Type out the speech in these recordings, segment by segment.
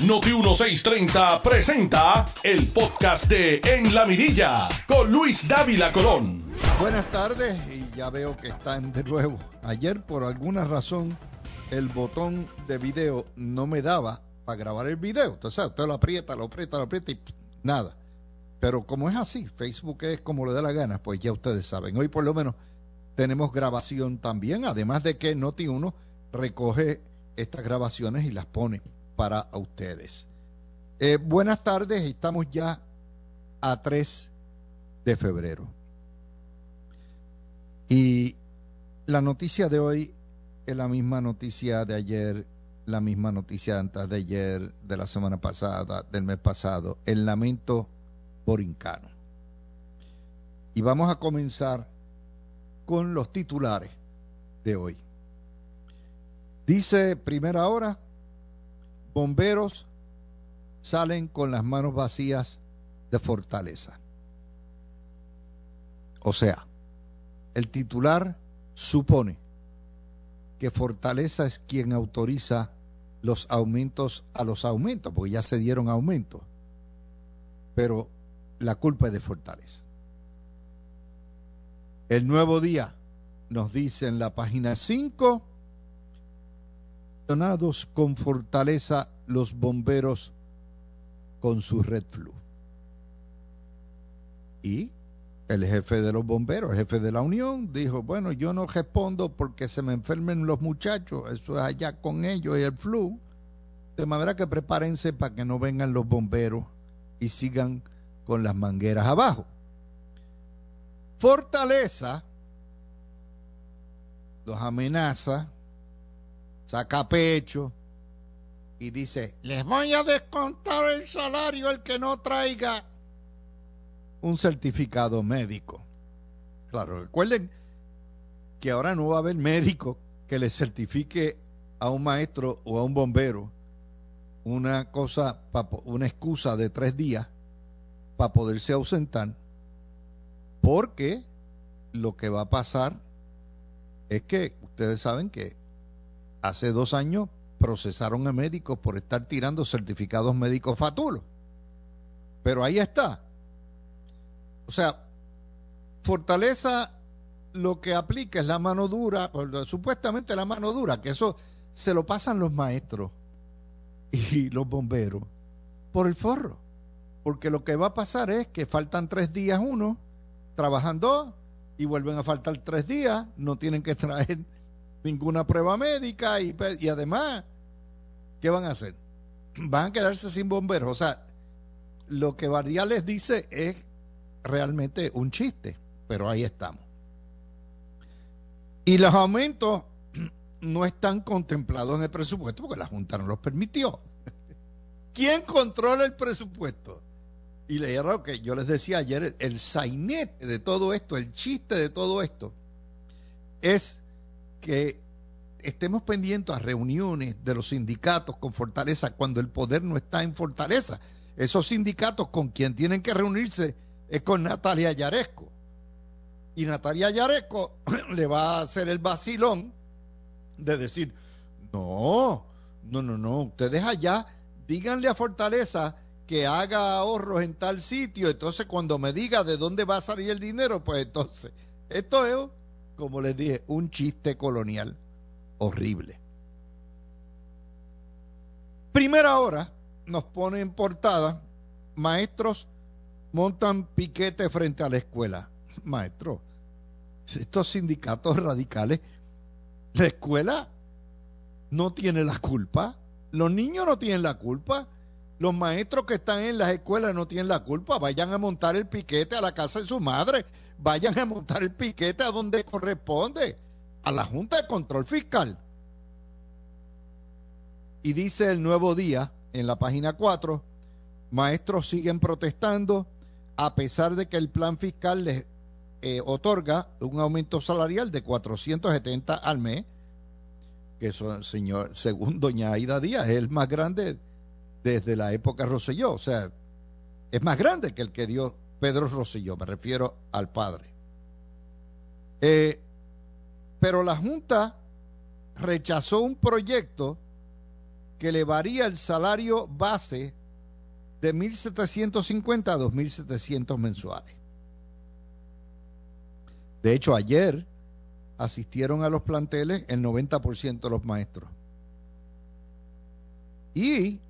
Noti 1630 presenta el podcast de En la Mirilla con Luis Dávila Colón. Buenas tardes y ya veo que están de nuevo. Ayer por alguna razón el botón de video no me daba para grabar el video. Entonces usted lo aprieta, lo aprieta, lo aprieta y nada. Pero como es así, Facebook es como le da la gana, pues ya ustedes saben. Hoy por lo menos tenemos grabación también, además de que Noti 1 recoge estas grabaciones y las pone para ustedes. Eh, buenas tardes, estamos ya a 3 de febrero. Y la noticia de hoy es la misma noticia de ayer, la misma noticia antes de ayer, de la semana pasada, del mes pasado, el lamento borincano. Y vamos a comenzar con los titulares de hoy. Dice primera hora, bomberos salen con las manos vacías de fortaleza. O sea, el titular supone que Fortaleza es quien autoriza los aumentos a los aumentos, porque ya se dieron aumentos. Pero la culpa es de Fortaleza. El nuevo día nos dice en la página 5, con Fortaleza los bomberos con su Red Flu. Y el jefe de los bomberos, el jefe de la Unión, dijo, bueno, yo no respondo porque se me enfermen los muchachos, eso es allá con ellos y el flu. De manera que prepárense para que no vengan los bomberos y sigan con las mangueras abajo. Fortaleza los amenaza, saca pecho y dice, les voy a descontar el salario el que no traiga un certificado médico. Claro, recuerden que ahora no va a haber médico que le certifique a un maestro o a un bombero una cosa, una excusa de tres días para poderse ausentar, porque lo que va a pasar es que ustedes saben que hace dos años procesaron a médicos por estar tirando certificados médicos fatulos. Pero ahí está. O sea, Fortaleza lo que aplica es la mano dura, supuestamente la mano dura, que eso se lo pasan los maestros y los bomberos por el forro. Porque lo que va a pasar es que faltan tres días uno, trabajan dos y vuelven a faltar tres días, no tienen que traer ninguna prueba médica y, y además, ¿qué van a hacer? Van a quedarse sin bomberos. O sea, lo que Bardía les dice es realmente un chiste, pero ahí estamos. Y los aumentos no están contemplados en el presupuesto porque la Junta no los permitió. ¿Quién controla el presupuesto? Y le lo que yo les decía ayer, el, sainete de todo esto, el chiste de todo esto, es que estemos pendientes a reuniones de los sindicatos con Fortaleza cuando el poder no está en Fortaleza. Esos sindicatos con quien tienen que reunirse es con Natalia Yaresco. Y Natalia Yaresco le va a hacer el vacilón de decir, no, no, no, no, ustedes allá díganle a Fortaleza que haga ahorros en tal sitio, entonces cuando me diga de dónde va a salir el dinero, pues entonces, esto es, como les dije, un chiste colonial horrible. Primera hora nos pone en portada, maestros montan piquete frente a la escuela. Maestro, estos sindicatos radicales, la escuela no tiene la culpa, los niños no tienen la culpa, los maestros que están en las escuelas no tienen la culpa. Vayan a montar el piquete a la casa de su madre. Vayan a montar el piquete a donde corresponde, a la Junta de Control Fiscal. Y dice el nuevo día en la página 4, maestros siguen protestando a pesar de que el plan fiscal les eh, otorga un aumento salarial de 470 al mes, que eso, señor, según doña Aida Díaz, es el más grande desde la época Rosselló. O sea, es más grande que el que dio Pedro Rosselló, me refiero al padre. Eh, pero la Junta rechazó un proyecto que elevaría el salario base de 1.750 a 2.700 mensuales. De hecho, ayer asistieron a los planteles el 90% de los maestros. Y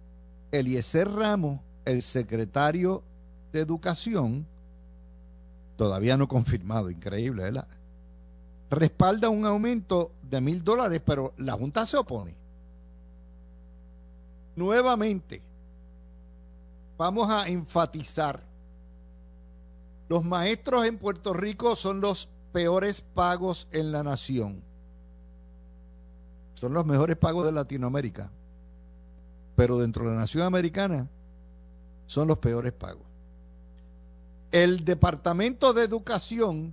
Eliezer Ramos, el secretario de Educación, todavía no confirmado, increíble, ¿verdad? Respalda un aumento de mil dólares, pero la Junta se opone. Nuevamente, vamos a enfatizar, los maestros en Puerto Rico son los peores pagos en la nación. Son los mejores pagos de Latinoamérica. Pero dentro de la nación americana son los peores pagos. El Departamento de Educación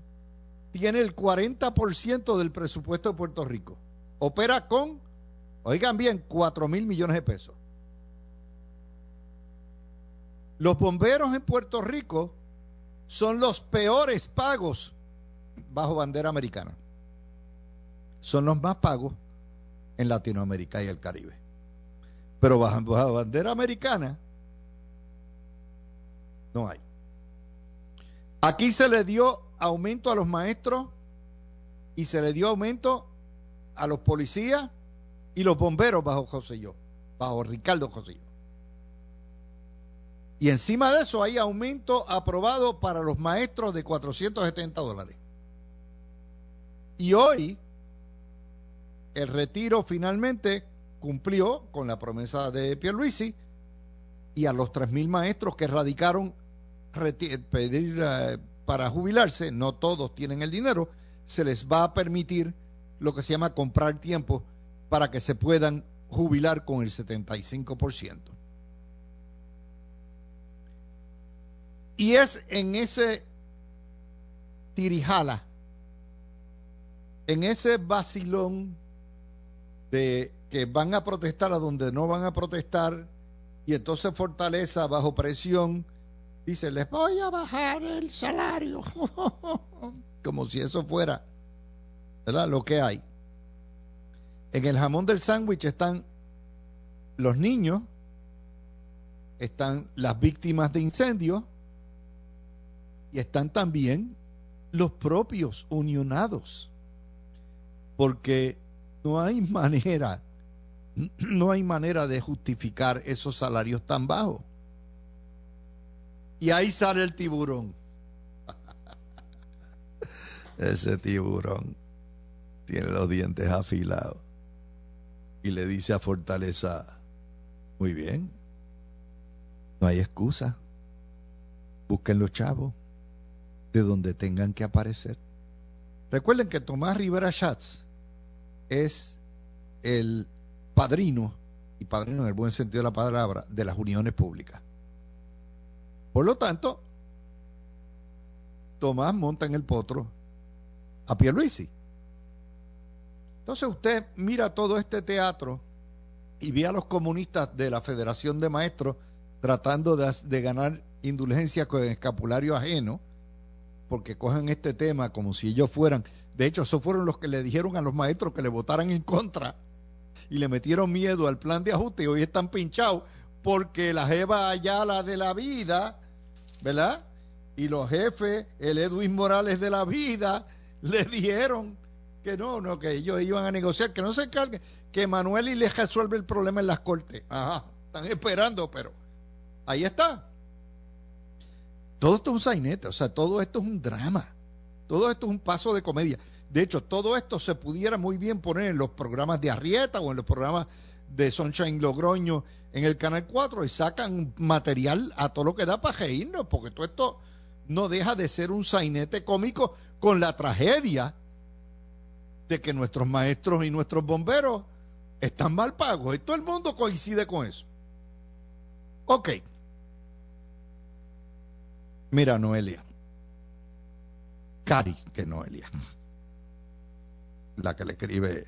tiene el 40% del presupuesto de Puerto Rico. Opera con, oigan bien, 4 mil millones de pesos. Los bomberos en Puerto Rico son los peores pagos bajo bandera americana. Son los más pagos en Latinoamérica y el Caribe. Pero bajo, bajo bandera americana no hay. Aquí se le dio aumento a los maestros y se le dio aumento a los policías y los bomberos bajo José Yo, bajo Ricardo José Yo. Y encima de eso hay aumento aprobado para los maestros de 470 dólares. Y hoy el retiro finalmente cumplió con la promesa de Pierluisi y a los 3.000 maestros que radicaron pedir eh, para jubilarse, no todos tienen el dinero, se les va a permitir lo que se llama comprar tiempo para que se puedan jubilar con el 75%. Y es en ese tirijala en ese vacilón de que van a protestar a donde no van a protestar y entonces Fortaleza bajo presión dice, les voy a bajar el salario, como si eso fuera lo que hay. En el jamón del sándwich están los niños, están las víctimas de incendios y están también los propios unionados porque no hay manera, no hay manera de justificar esos salarios tan bajos. Y ahí sale el tiburón. Ese tiburón tiene los dientes afilados y le dice a Fortaleza, muy bien, no hay excusa, busquen los chavos de donde tengan que aparecer. Recuerden que Tomás Rivera Schatz es el padrino, y padrino en el buen sentido de la palabra, de las uniones públicas. Por lo tanto, Tomás monta en el potro a Pierluisi. Entonces usted mira todo este teatro y ve a los comunistas de la Federación de Maestros tratando de, ganar indulgencia con escapulario ajeno, porque cogen este tema como si ellos fueran de hecho, esos fueron los que le dijeron a los maestros que le votaran en contra y le metieron miedo al plan de ajuste y hoy están pinchados porque la jeva Ayala de la vida, ¿verdad? Y los jefes, el Edwin Morales de la vida, le dijeron que no, no, que ellos iban a negociar, que no se encarguen, que Manuel y les resuelve el problema en las cortes. Ajá, están esperando, pero ahí está. Todo esto es un sainete, o sea, todo esto es un drama. Todo esto es un paso de comedia. De hecho, todo esto se pudiera muy bien poner en los programas de Arrieta o en los programas de Sunshine Logroño en el Canal 4 y sacan material a todo lo que da para reírnos, porque todo esto no deja de ser un sainete cómico con la tragedia de que nuestros maestros y nuestros bomberos están mal pagos. Y todo el mundo coincide con eso. Ok. Mira, Noelia. Cari, que Noelia la que le escribe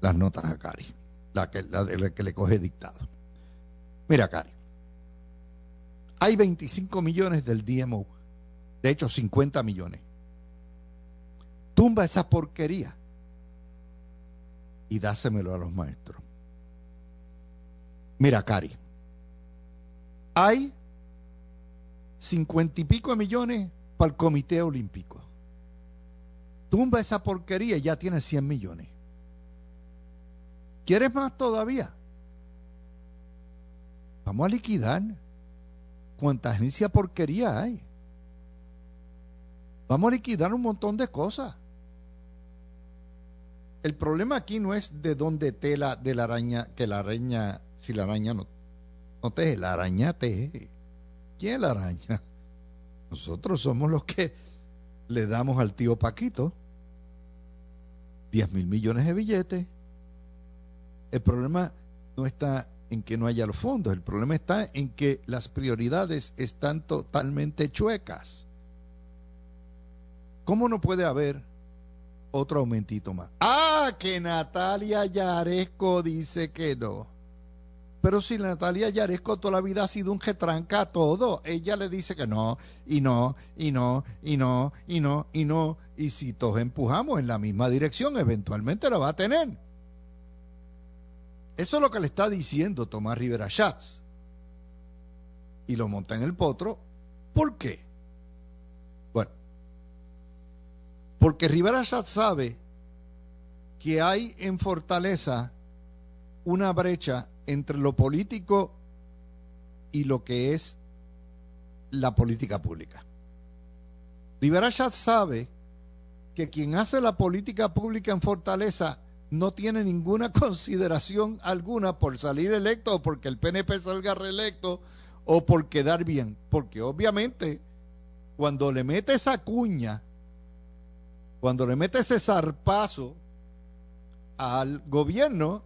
las notas a Cari, la que, la, que le coge dictado. Mira, Cari, hay 25 millones del DMO, de hecho 50 millones. Tumba esa porquería y dásemelo a los maestros. Mira, Cari, hay cincuenta y pico millones para el Comité Olímpico. Tumba esa porquería y ya tiene 100 millones. ¿Quieres más todavía? Vamos a liquidar. ¿Cuánta agencia porquería hay? Vamos a liquidar un montón de cosas. El problema aquí no es de dónde tela de la araña, que la araña, si la araña no, no teje, la araña teje. ¿Quién es la araña? Nosotros somos los que le damos al tío Paquito 10 mil millones de billetes. El problema no está en que no haya los fondos, el problema está en que las prioridades están totalmente chuecas. ¿Cómo no puede haber otro aumentito más? Ah, que Natalia Yaresco dice que no. Pero si Natalia Yaresco toda la vida ha sido un retranca a todo, ella le dice que no, y no, y no, y no, y no, y no. Y si todos empujamos en la misma dirección, eventualmente la va a tener. Eso es lo que le está diciendo Tomás Rivera Schatz. Y lo monta en el potro. ¿Por qué? Bueno, porque Rivera Schatz sabe que hay en Fortaleza una brecha entre lo político y lo que es la política pública. Rivera Schatz sabe que quien hace la política pública en Fortaleza no tiene ninguna consideración alguna por salir electo o porque el PNP salga reelecto o por quedar bien. Porque obviamente cuando le mete esa cuña, cuando le mete ese zarpazo al gobierno,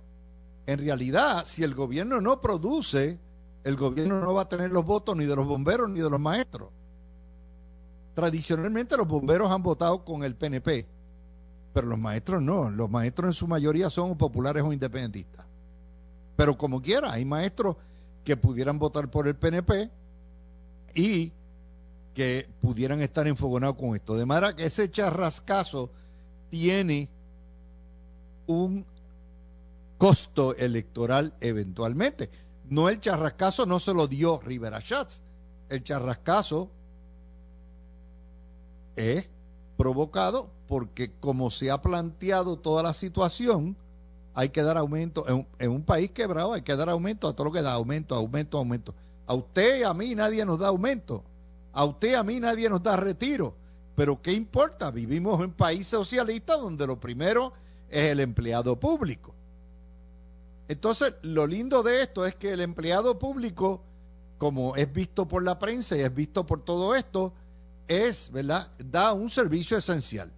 en realidad, si el gobierno no produce, el gobierno no va a tener los votos ni de los bomberos ni de los maestros. Tradicionalmente los bomberos han votado con el PNP, pero los maestros no. Los maestros en su mayoría son populares o independentistas. Pero como quiera, hay maestros que pudieran votar por el PNP y que pudieran estar enfogonados con esto. De manera que ese charrascazo tiene un costo electoral eventualmente. No el charrascazo no se lo dio Rivera Schatz. El charrascazo es provocado porque como se ha planteado toda la situación, hay que dar aumento. En un, país quebrado hay que dar aumento a todo lo que da aumento, aumento, aumento. A usted y a mí nadie nos da aumento. A usted y a mí nadie nos da retiro. Pero ¿qué importa? Vivimos en un país socialista donde lo primero es el empleado público. Entonces, lo lindo de esto es que el empleado público, como es visto por la prensa y es visto por todo esto, es, ¿verdad? Da un servicio esencial.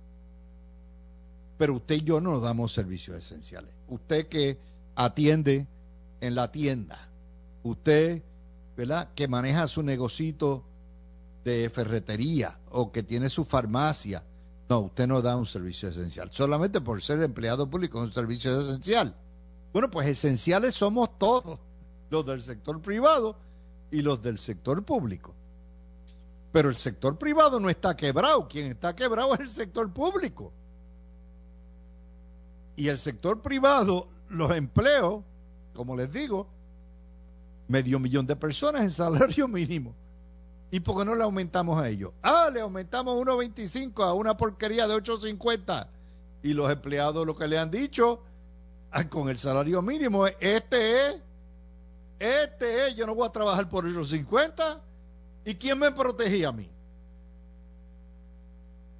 Pero usted y yo no damos servicios esenciales. Usted que atiende en la tienda, usted, ¿verdad? Que maneja su negocito de ferretería o que tiene su farmacia. No, usted no da un servicio esencial. Solamente por ser empleado público es un servicio esencial. Bueno, pues esenciales somos todos, los del sector privado y los del sector público. Pero el sector privado no está quebrado, quien está quebrado es el sector público. Y el sector privado, los empleos, como les digo, medio millón de personas en salario mínimo. ¿Y por qué no le aumentamos a ellos? Ah, le aumentamos 1.25 a una porquería de 8.50. Y los empleados lo que le han dicho con el salario mínimo. Este es, este es, yo no voy a trabajar por esos 50. ¿Y quién me protegía a mí?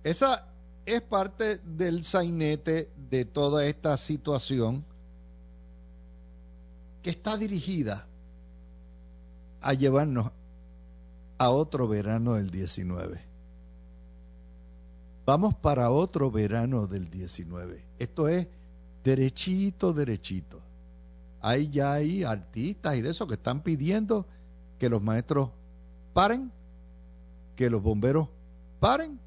Esa es parte del sainete de toda esta situación que está dirigida a llevarnos a otro verano del 19. Vamos para otro verano del 19. Esto es derechito, derechito. Hay ya hay artistas y de eso que están pidiendo que los maestros paren, que los bomberos paren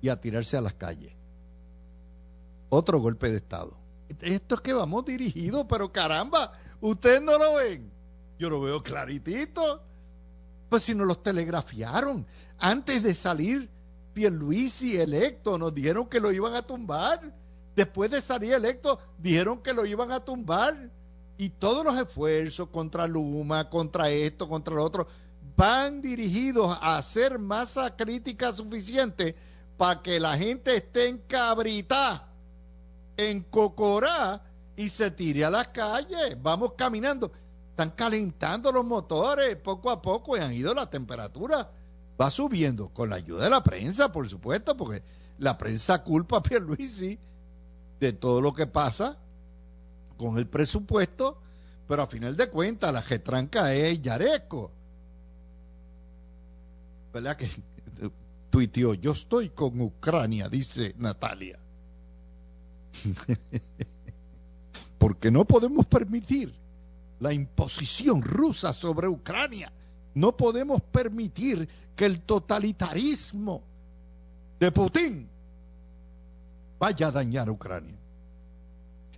y a tirarse a las calles. Otro golpe de Estado. Esto es que vamos dirigidos, pero caramba, ustedes no lo ven. Yo lo veo claritito. Pues si nos los telegrafiaron antes de salir Pierluisi electo, nos dijeron que lo iban a tumbar Después de salir electo, dijeron que lo iban a tumbar. Y todos los esfuerzos contra Luma, contra esto, contra lo otro, van dirigidos a hacer masa crítica suficiente para que la gente esté en cabrita, en cocorá y se tire a las calles. Vamos caminando. Están calentando los motores poco a poco y han ido la temperatura. Va subiendo con la ayuda de la prensa, por supuesto, porque la prensa culpa a Pierluisi de todo lo que pasa con el presupuesto, pero a final de cuentas la getranca es Yareco. ¿Verdad que tuiteó? Yo estoy con Ucrania, dice Natalia. Porque no podemos permitir la imposición rusa sobre Ucrania. No podemos permitir que el totalitarismo de Putin vaya a dañar a Ucrania.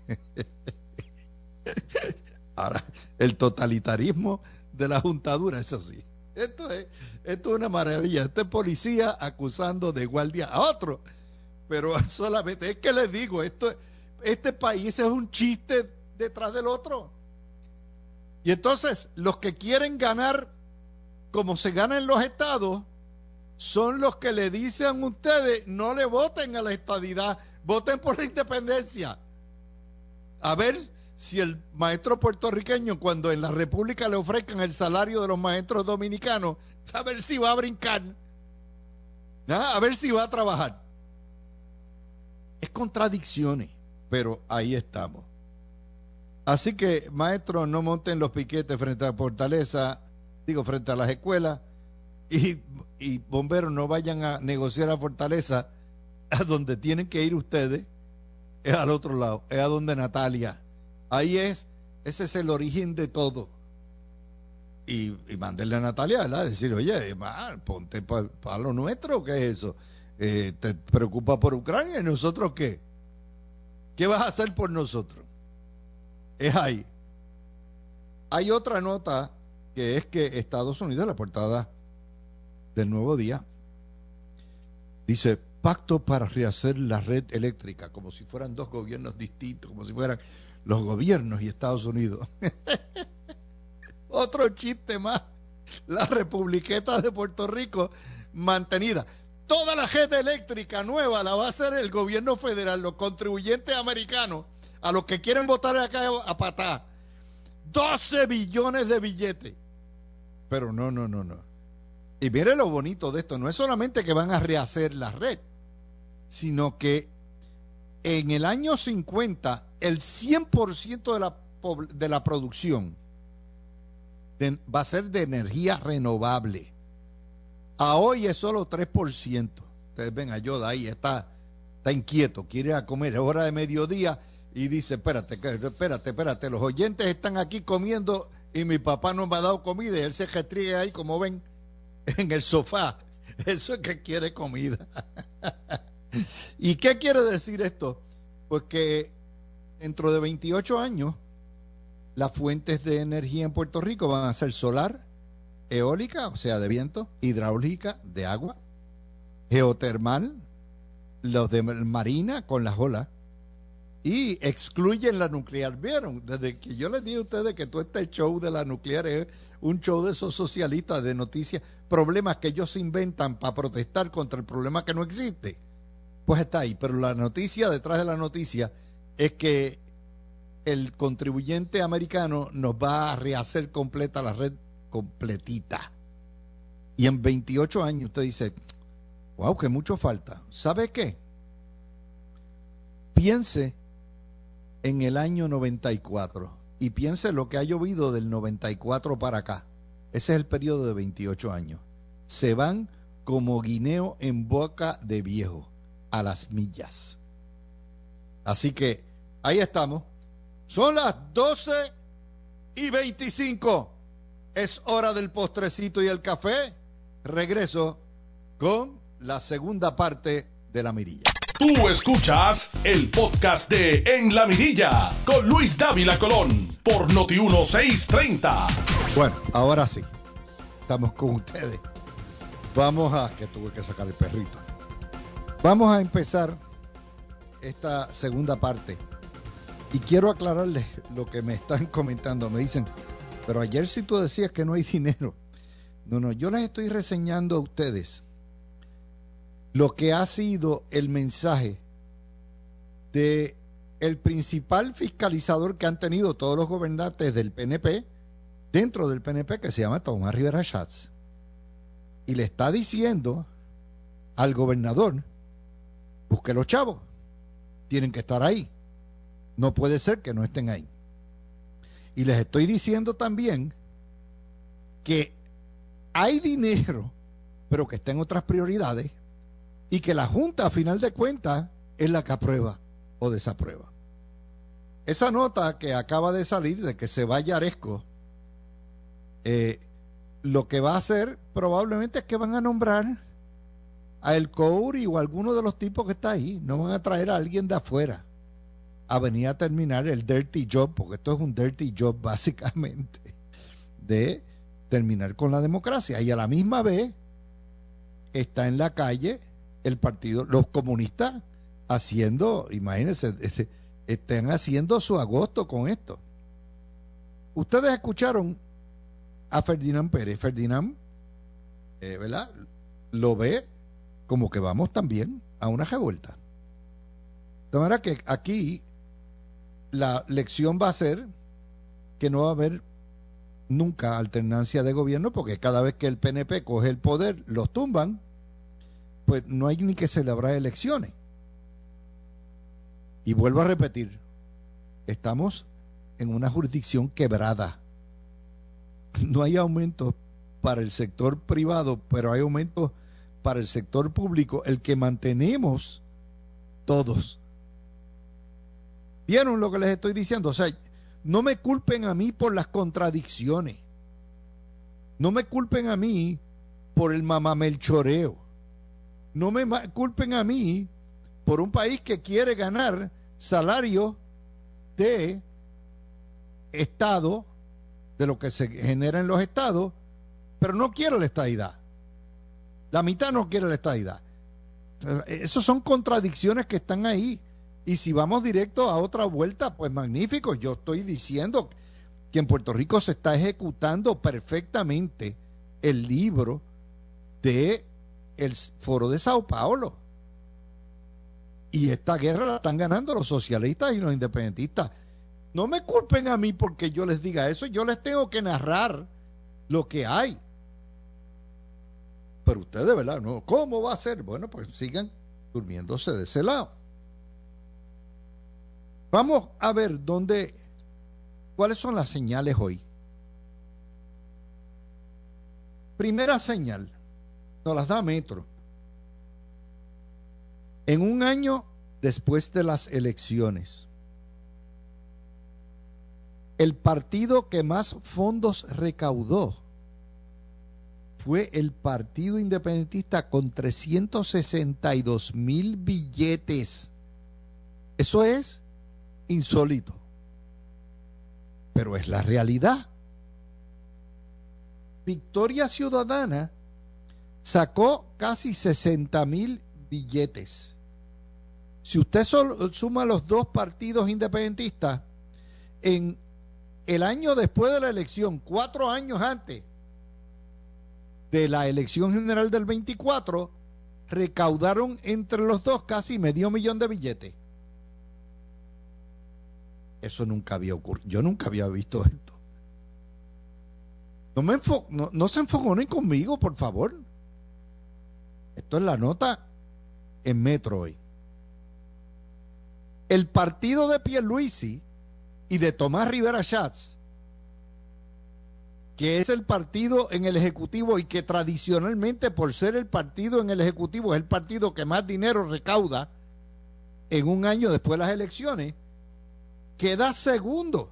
Ahora, el totalitarismo de la juntadura, eso sí. Esto es, esto es una maravilla. Este policía acusando de guardia a otro. Pero solamente, es que les digo, esto, este país es un chiste detrás del otro. Y entonces, los que quieren ganar como se gana en los estados, son los que le dicen a ustedes, no le voten a la estadidad, voten por la independencia. A ver si el maestro puertorriqueño, cuando en la República le ofrezcan el salario de los maestros dominicanos, a ver si va a brincar, ¿Ah? a ver si va a trabajar. Es contradicciones, pero ahí estamos. Así que, maestros, no monten los piquetes frente a la fortaleza, digo, frente a las escuelas, y, y bomberos no vayan a negociar a fortaleza a donde tienen que ir ustedes, es al otro lado, es a donde Natalia Ahí es, ese es el origen de todo. Y, y mandarle a Natalia, ¿verdad? Decir, oye, ponte para lo nuestro, ¿qué es eso? Eh, ¿Te preocupa por Ucrania y nosotros qué? ¿Qué vas a hacer por nosotros? Es ahí. Hay otra nota que es que Estados Unidos, la portada del nuevo día, dice pacto para rehacer la red eléctrica, como si fueran dos gobiernos distintos, como si fueran los gobiernos y Estados Unidos. Otro chiste más. La Republiqueta de Puerto Rico mantenida. Toda la red eléctrica nueva la va a hacer el gobierno federal, los contribuyentes americanos, a los que quieren votar acá a patá. 12 billones de billetes. Pero no, no, no, no. Y mire lo bonito de esto, no es solamente que van a rehacer la red, sino que en el año 50 el 100% de la, de la producción va a ser de energía renovable. A hoy es solo 3%. Ustedes ven a ahí, está, está inquieto, quiere a comer, es hora de mediodía y dice, espérate, espérate, espérate, los oyentes están aquí comiendo y mi papá no me ha dado comida y él se restriega ahí, como ven, en el sofá. Eso es que quiere comida. ¿Y qué quiere decir esto? Pues que dentro de 28 años, las fuentes de energía en Puerto Rico van a ser solar, eólica, o sea, de viento, hidráulica, de agua, geotermal, los de marina con las olas, y excluyen la nuclear. ¿Vieron? Desde que yo les dije a ustedes que todo este show de la nuclear es un show de esos socialistas de noticias, problemas que ellos inventan para protestar contra el problema que no existe. Pues está ahí, pero la noticia detrás de la noticia es que el contribuyente americano nos va a rehacer completa la red completita. Y en 28 años usted dice, wow, que mucho falta. ¿Sabe qué? Piense en el año 94 y piense lo que ha llovido del 94 para acá. Ese es el periodo de 28 años. Se van como guineo en boca de viejo, a las millas. Así que ahí estamos. Son las 12 y 25. Es hora del postrecito y el café. Regreso con la segunda parte de la mirilla. Tú escuchas el podcast de En la Mirilla con Luis Dávila Colón por Noti 1630. Bueno, ahora sí. Estamos con ustedes. Vamos a que tuve que sacar el perrito. Vamos a empezar esta segunda parte. Y quiero aclararles lo que me están comentando. Me dicen, pero ayer sí tú decías que no hay dinero. No, no, yo les estoy reseñando a ustedes lo que ha sido el mensaje de el principal fiscalizador que han tenido todos los gobernantes del PNP dentro del PNP que se llama Tomás Rivera Schatz y le está diciendo al gobernador busque los chavos tienen que estar ahí no puede ser que no estén ahí y les estoy diciendo también que hay dinero pero que está en otras prioridades y que la Junta a final de cuentas es la que aprueba o desaprueba. Esa nota que acaba de salir de que se vaya Aresco, eh, lo que va a hacer probablemente es que van a nombrar a El Couri o a alguno de los tipos que está ahí. No van a traer a alguien de afuera a venir a terminar el dirty job, porque esto es un dirty job básicamente, de terminar con la democracia. Y a la misma vez está en la calle el partido, los comunistas haciendo, imagínense, este, estén haciendo su agosto con esto. Ustedes escucharon a Ferdinand Pérez. Ferdinand, eh, ¿verdad? Lo ve como que vamos también a una revuelta. De manera que aquí la lección va a ser que no va a haber nunca alternancia de gobierno porque cada vez que el PNP coge el poder, los tumban pues no hay ni que celebrar elecciones. Y vuelvo a repetir, estamos en una jurisdicción quebrada. No hay aumentos para el sector privado, pero hay aumentos para el sector público, el que mantenemos todos. ¿Vieron lo que les estoy diciendo? O sea, no me culpen a mí por las contradicciones. No me culpen a mí por el mamamelchoreo no me culpen a mí por un país que quiere ganar salario de Estado, de lo que se genera en los estados, pero no quiere la estadidad. La mitad no quiere la estadidad. Esas son contradicciones que están ahí. Y si vamos directo a otra vuelta, pues magnífico. Yo estoy diciendo que en Puerto Rico se está ejecutando perfectamente el libro de el foro de Sao Paulo. Y esta guerra la están ganando los socialistas y los independentistas. No me culpen a mí porque yo les diga eso, yo les tengo que narrar lo que hay. Pero ustedes, ¿verdad? No, ¿cómo va a ser? Bueno, pues sigan durmiéndose de ese lado. Vamos a ver dónde, cuáles son las señales hoy. Primera señal, nos las da Metro. En un año después de las elecciones, el partido que más fondos recaudó fue el Partido Independentista con 362 mil billetes. Eso es insólito, pero es la realidad. Victoria Ciudadana sacó casi 60 mil billetes. Si usted suma los dos partidos independentistas, en el año después de la elección, cuatro años antes de la elección general del 24, recaudaron entre los dos casi medio millón de billetes. Eso nunca había ocurrido. Yo nunca había visto esto. No, me no, no se enfoconen conmigo, por favor. Esto es la nota en Metro hoy. El partido de Pierluisi y de Tomás Rivera Schatz, que es el partido en el Ejecutivo y que tradicionalmente por ser el partido en el Ejecutivo es el partido que más dinero recauda en un año después de las elecciones, queda segundo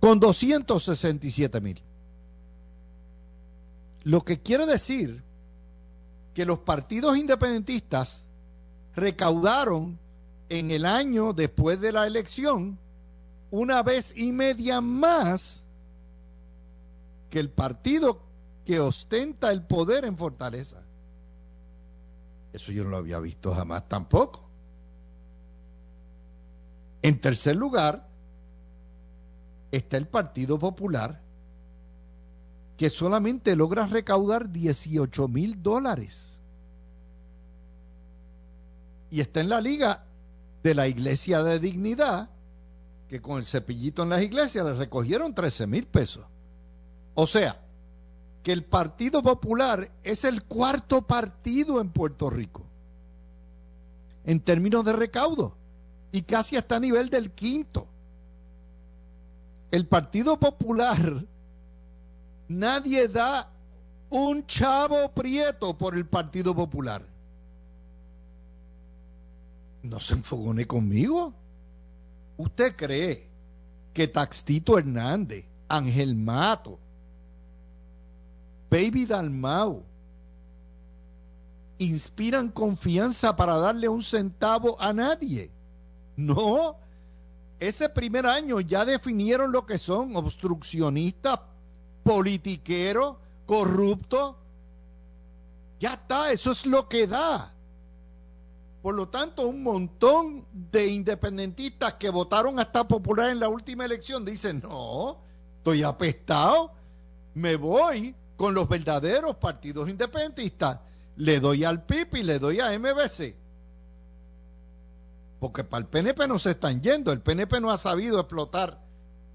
con 267 mil. Lo que quiere decir que los partidos independentistas recaudaron en el año después de la elección una vez y media más que el partido que ostenta el poder en Fortaleza. Eso yo no lo había visto jamás tampoco. En tercer lugar, está el Partido Popular, que solamente logra recaudar 18 mil dólares. Y está en la liga de la Iglesia de Dignidad, que con el cepillito en las iglesias le recogieron 13 mil pesos. O sea, que el Partido Popular es el cuarto partido en Puerto Rico en términos de recaudo y casi hasta a nivel del quinto. El Partido Popular, nadie da un chavo prieto por el Partido Popular. No se enfogone conmigo. ¿Usted cree que Taxito Hernández, Ángel Mato, Baby Dalmau, inspiran confianza para darle un centavo a nadie? No. Ese primer año ya definieron lo que son obstruccionistas, politiqueros, corruptos. Ya está, eso es lo que da. Por lo tanto, un montón de independentistas que votaron hasta popular en la última elección dicen, no, estoy apestado, me voy con los verdaderos partidos independentistas, le doy al PIB y le doy a MBC. Porque para el PNP no se están yendo, el PNP no ha sabido explotar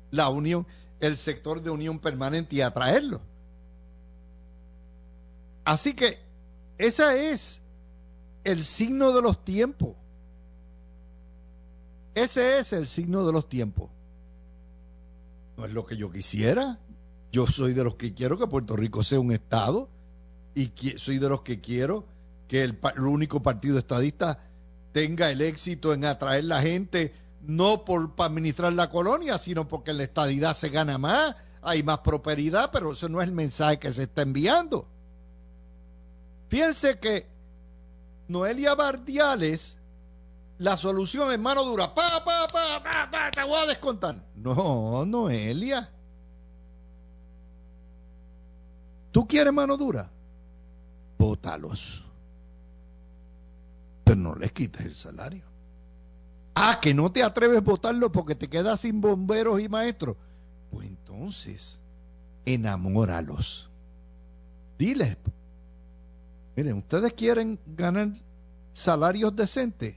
la unión, el sector de unión permanente y atraerlo. Así que ese es el signo de los tiempos. Ese es el signo de los tiempos. No es lo que yo quisiera. Yo soy de los que quiero que Puerto Rico sea un Estado y soy de los que quiero que el, único partido estadista tenga el éxito en atraer la gente, no por para administrar la colonia, sino porque la estadidad se gana más, hay más prosperidad, pero eso no es el mensaje que se está enviando. Fíjense que Noelia Bardiales, la solución es mano dura. Pa, pa, pa, pa, pa, te voy a descontar. No, Noelia. ¿Tú quieres mano dura? Bótalos. Pero no les quites el salario. Ah, que no te atreves a votarlo porque te quedas sin bomberos y maestros. Pues entonces, enamóralos. Diles, Miren, ustedes quieren ganar salarios decentes,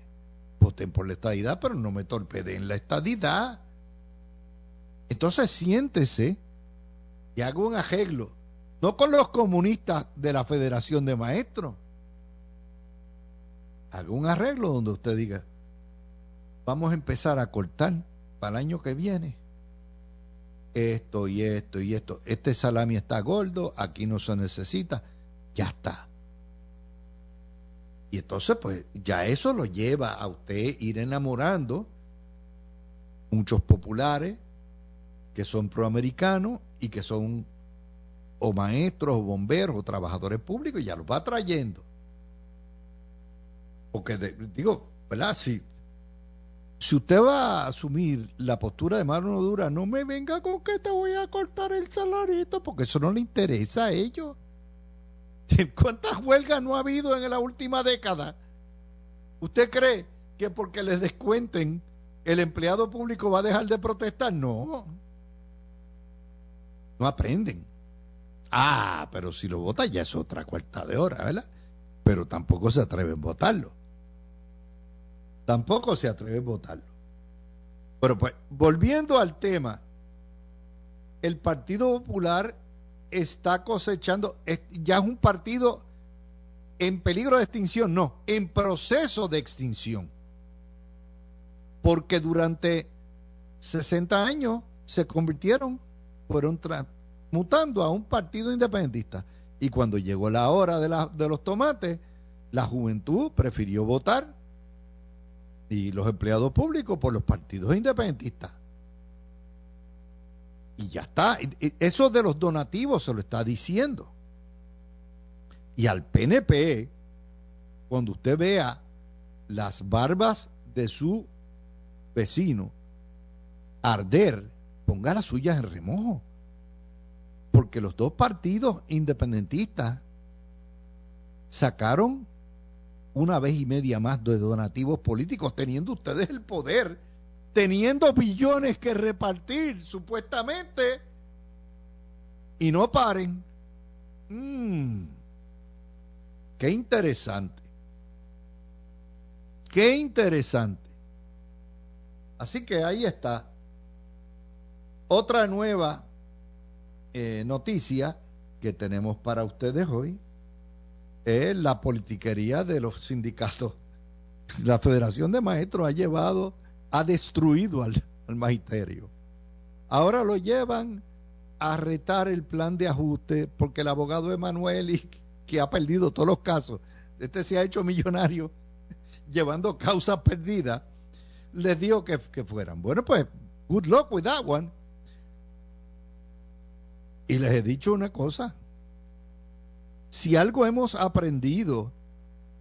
voten por la estadidad, pero no me torpeden la estadidad. Entonces siéntese y haga un arreglo, no con los comunistas de la Federación de Maestros. Haga un arreglo donde usted diga, vamos a empezar a cortar para el año que viene esto y esto y esto. Este salami está gordo, aquí no se necesita, ya está. Y entonces, pues ya eso lo lleva a usted ir enamorando muchos populares que son proamericanos y que son o maestros o bomberos o trabajadores públicos ya los va trayendo. Porque digo, ¿verdad? Si, si usted va a asumir la postura de mano dura, no me venga con que te voy a cortar el salarito, porque eso no le interesa a ellos. ¿Cuántas huelgas no ha habido en la última década? ¿Usted cree que porque les descuenten el empleado público va a dejar de protestar? No. No aprenden. Ah, pero si lo vota ya es otra cuarta de hora, ¿verdad? Pero tampoco se atreven a votarlo. Tampoco se atreven a votarlo. Pero pues, volviendo al tema, el Partido Popular está cosechando, ya es un partido en peligro de extinción, no, en proceso de extinción. Porque durante 60 años se convirtieron, fueron mutando a un partido independentista. Y cuando llegó la hora de los tomates, la juventud prefirió votar y los empleados públicos por los partidos independentistas. Y ya está. Eso de los donativos se lo está diciendo. Y al PNP, cuando usted vea las barbas de su vecino arder, ponga las suyas en remojo. Porque los dos partidos independentistas sacaron una vez y media más de donativos políticos, teniendo ustedes el poder teniendo billones que repartir, supuestamente, y no paren. Mm, qué interesante. Qué interesante. Así que ahí está. Otra nueva eh, noticia que tenemos para ustedes hoy es la politiquería de los sindicatos. La Federación de Maestros ha llevado, ha destruido al, magisterio. Ahora lo llevan a retar el plan de ajuste porque el abogado Emanuel, que ha perdido todos los casos, este se ha hecho millonario llevando causas perdidas, les dijo que, que fueran. Bueno, pues, good luck with that one. Y les he dicho una cosa, si algo hemos aprendido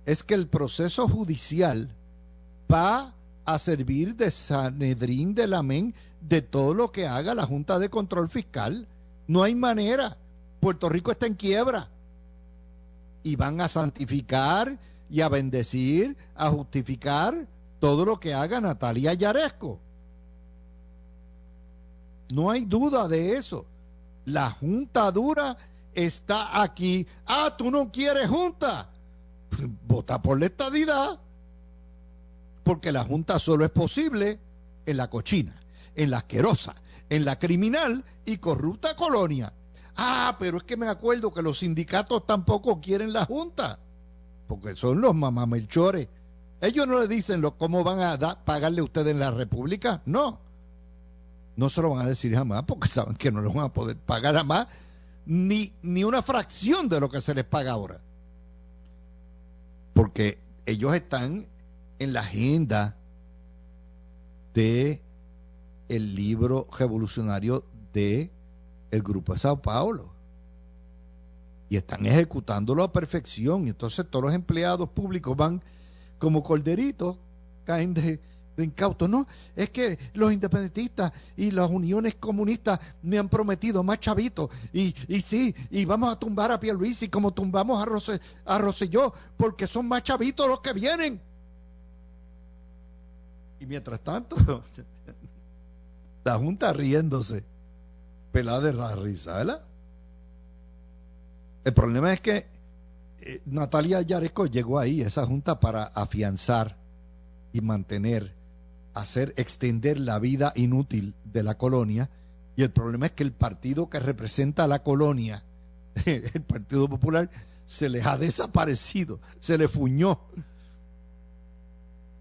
es que el proceso judicial va a servir de sanedrín del amén de todo lo que haga la Junta de Control Fiscal. No hay manera. Puerto Rico está en quiebra. Y van a santificar y a bendecir, a justificar todo lo que haga Natalia Yaresco. No hay duda de eso. La Junta dura está aquí. Ah, tú no quieres junta. Vota por la estadidad. Porque la junta solo es posible en la cochina, en la asquerosa, en la criminal y corrupta colonia. Ah, pero es que me acuerdo que los sindicatos tampoco quieren la junta. Porque son los mamamelchores. Ellos no le dicen lo, cómo van a pagarle a ustedes en la República. No. No se lo van a decir jamás porque saben que no lo van a poder pagar jamás ni, ni una fracción de lo que se les paga ahora. Porque ellos están en la agenda de el libro revolucionario de el grupo de Sao Paulo y están ejecutándolo a perfección y entonces todos los empleados públicos van como corderitos caen de, incauto. No, es que los independentistas y las uniones comunistas me han prometido más chavitos. Y, y sí, y vamos a tumbar a y como tumbamos a, Rose, a porque son más chavitos los que vienen. Y mientras tanto, la Junta riéndose, pelada de la risa, ¿verdad? El problema es que eh, Natalia Yaresco llegó ahí, esa Junta, para afianzar y mantener hacer extender la vida inútil de la colonia y el problema es que el partido que representa a la colonia, el Partido Popular, se les ha desaparecido, se le fuñó.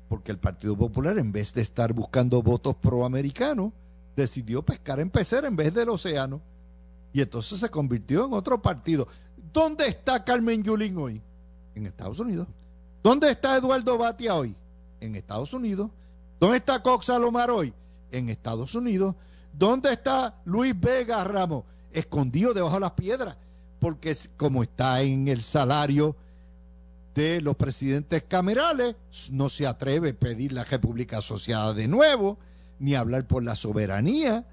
Porque el Partido Popular, en vez de estar buscando votos proamericanos, decidió pescar en pecera en vez del océano. Y entonces se convirtió en otro partido. ¿Dónde está Carmen Yulín hoy? En Estados Unidos. ¿Dónde está Eduardo Batia hoy? En Estados Unidos. ¿Dónde está Cox Salomar hoy? En Estados Unidos. ¿Dónde está Luis Vega Ramos? Escondido debajo de las piedras. Porque como está en el salario de los presidentes camerales, no se atreve a pedir la República Asociada de nuevo, ni hablar por la soberanía.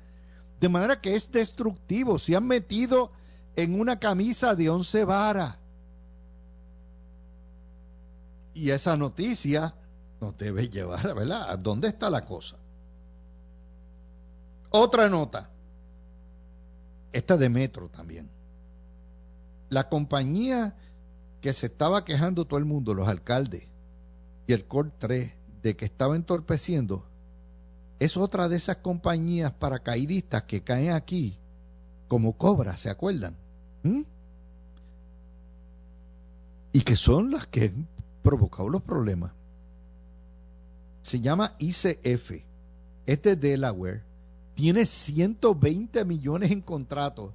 De manera que es destructivo. Se han metido en una camisa de once varas. Y esa noticia debe llevar, ¿verdad? ¿A dónde está la cosa? Otra nota. Esta de Metro también. La compañía que se estaba quejando todo el mundo, los alcaldes y el COR 3, de que estaba entorpeciendo, es otra de esas compañías paracaidistas que caen aquí como cobras, ¿se acuerdan? ¿Mm? Y que son las que han provocado los problemas se llama ICF, es de Delaware, tiene 120 millones en contratos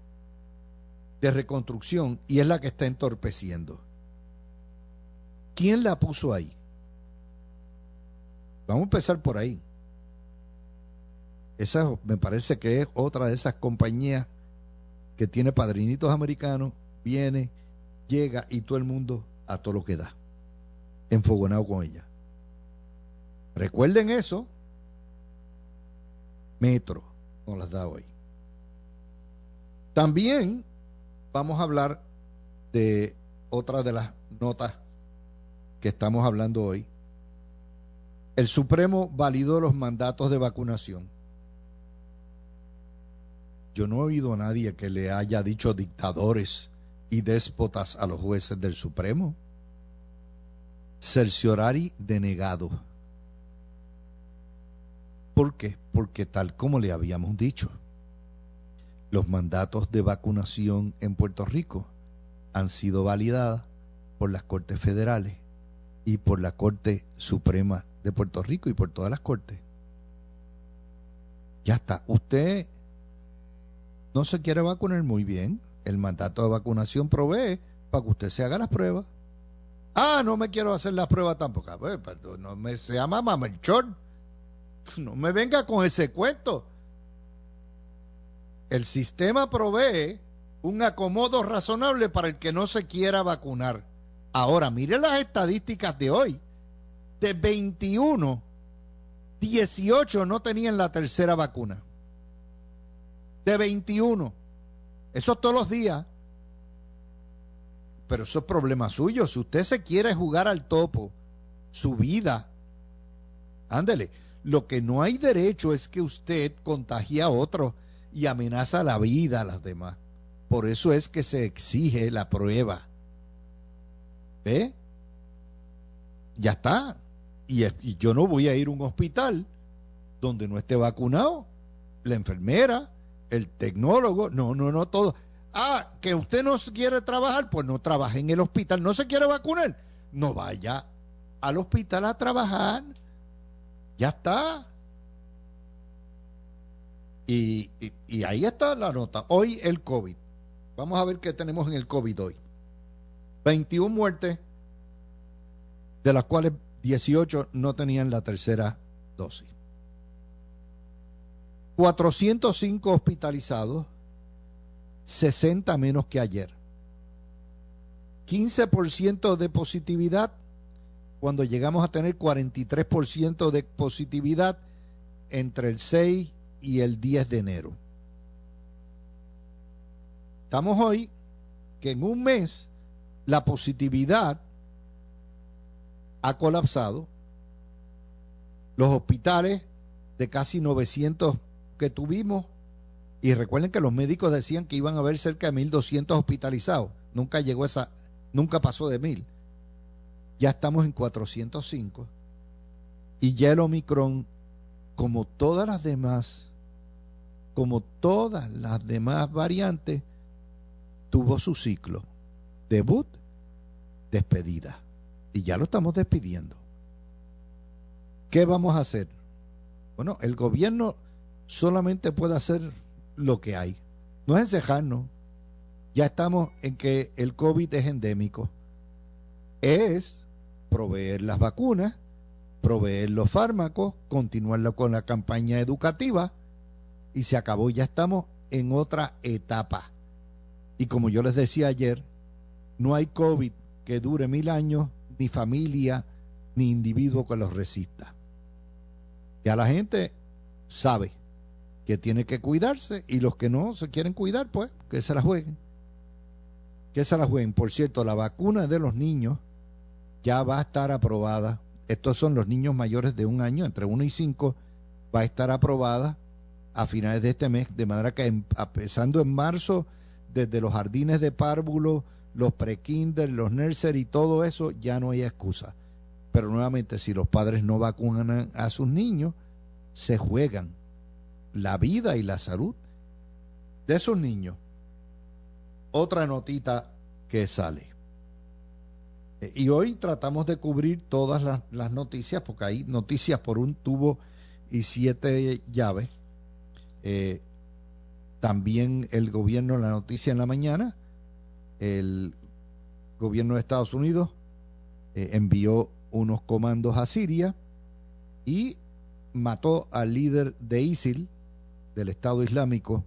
de reconstrucción y es la que está entorpeciendo. ¿Quién la puso ahí? Vamos a empezar por ahí. Esa me parece que es otra de esas compañías que tiene padrinitos americanos, viene, llega y todo el mundo a todo lo que da, enfogonado con ella. Recuerden eso. Metro nos las da hoy. También vamos a hablar de otra de las notas que estamos hablando hoy. El Supremo validó los mandatos de vacunación. Yo no he oído a nadie que le haya dicho dictadores y déspotas a los jueces del Supremo. Cerciorari denegado. ¿Por qué? Porque tal como le habíamos dicho, los mandatos de vacunación en Puerto Rico han sido validados por las Cortes Federales y por la Corte Suprema de Puerto Rico y por todas las Cortes. Ya está. Usted no se quiere vacunar muy bien. El mandato de vacunación provee para que usted se haga las pruebas. Ah, no me quiero hacer las pruebas tampoco. Pues, no me se llama Mamelchor. No me venga con ese cuento. El sistema provee un acomodo razonable para el que no se quiera vacunar. Ahora, mire las estadísticas de hoy. De 21, 18 no tenían la tercera vacuna. De 21. Eso todos los días. Pero eso es problema suyo. Si usted se quiere jugar al topo, su vida, ándele. Lo que no hay derecho es que usted contagie a otro y amenaza la vida a las demás. Por eso es que se exige la prueba. ¿Ve? Ya está. Y, y, yo no voy a ir a un hospital donde no esté vacunado. La enfermera, el tecnólogo, no, no, no, todo. Ah, que usted no quiere trabajar, pues no trabaje en el hospital. No se quiere vacunar, no vaya al hospital a trabajar. Ya está. Y, ahí está la nota. Hoy el COVID. Vamos a ver qué tenemos en el COVID hoy. 21 muertes, de las cuales 18 no tenían la tercera dosis. 405 hospitalizados, 60 menos que ayer. 15% de positividad cuando llegamos a tener 43% de positividad entre el 6 y el 10 de enero. Estamos hoy que en un mes la positividad ha colapsado. Los hospitales de casi 900 que tuvimos, y recuerden que los médicos decían que iban a haber cerca de 1.200 hospitalizados. Nunca llegó esa, nunca pasó de 1.000 ya estamos en 405 y ya el Omicron, como todas las demás, como todas las demás variantes, tuvo su ciclo. Debut, despedida. Y ya lo estamos despidiendo. ¿Qué vamos a hacer? Bueno, el gobierno solamente puede hacer lo que hay. No es encejarnos. Ya estamos en que el COVID es endémico. Es proveer las vacunas, proveer los fármacos, continuar con la campaña educativa y se acabó. Ya estamos en otra etapa. Y como yo les decía ayer, no hay COVID que dure mil años, ni familia, ni individuo que los resista. Ya la gente sabe que tiene que cuidarse y los que no se quieren cuidar, pues que se la jueguen. Que se la jueguen. Por cierto, la vacuna de los niños ya va a estar aprobada. Estos son los niños mayores de un año, entre uno y cinco, va a estar aprobada a finales de este mes, de manera que empezando en marzo, desde los jardines de párvulo, los pre-kinder, los nursery, todo eso, ya no hay excusa. Pero nuevamente, si los padres no vacunan a sus niños, se juegan la vida y la salud de esos niños. Otra notita que sale. Y hoy tratamos de cubrir todas las, noticias, porque hay noticias por un tubo y siete llaves. Eh, también el gobierno, la noticia en la mañana, el gobierno de Estados Unidos eh, envió unos comandos a Siria y mató al líder de ISIL, del Estado Islámico,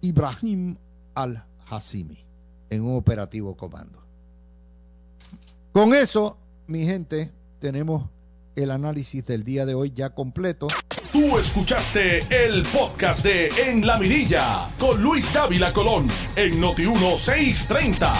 Ibrahim al-Hasimi, en un operativo comando. Con eso, mi gente, tenemos el análisis del día de hoy ya completo. Tú escuchaste el podcast de En la Mirilla con Luis Dávila Colón en Noti 1630.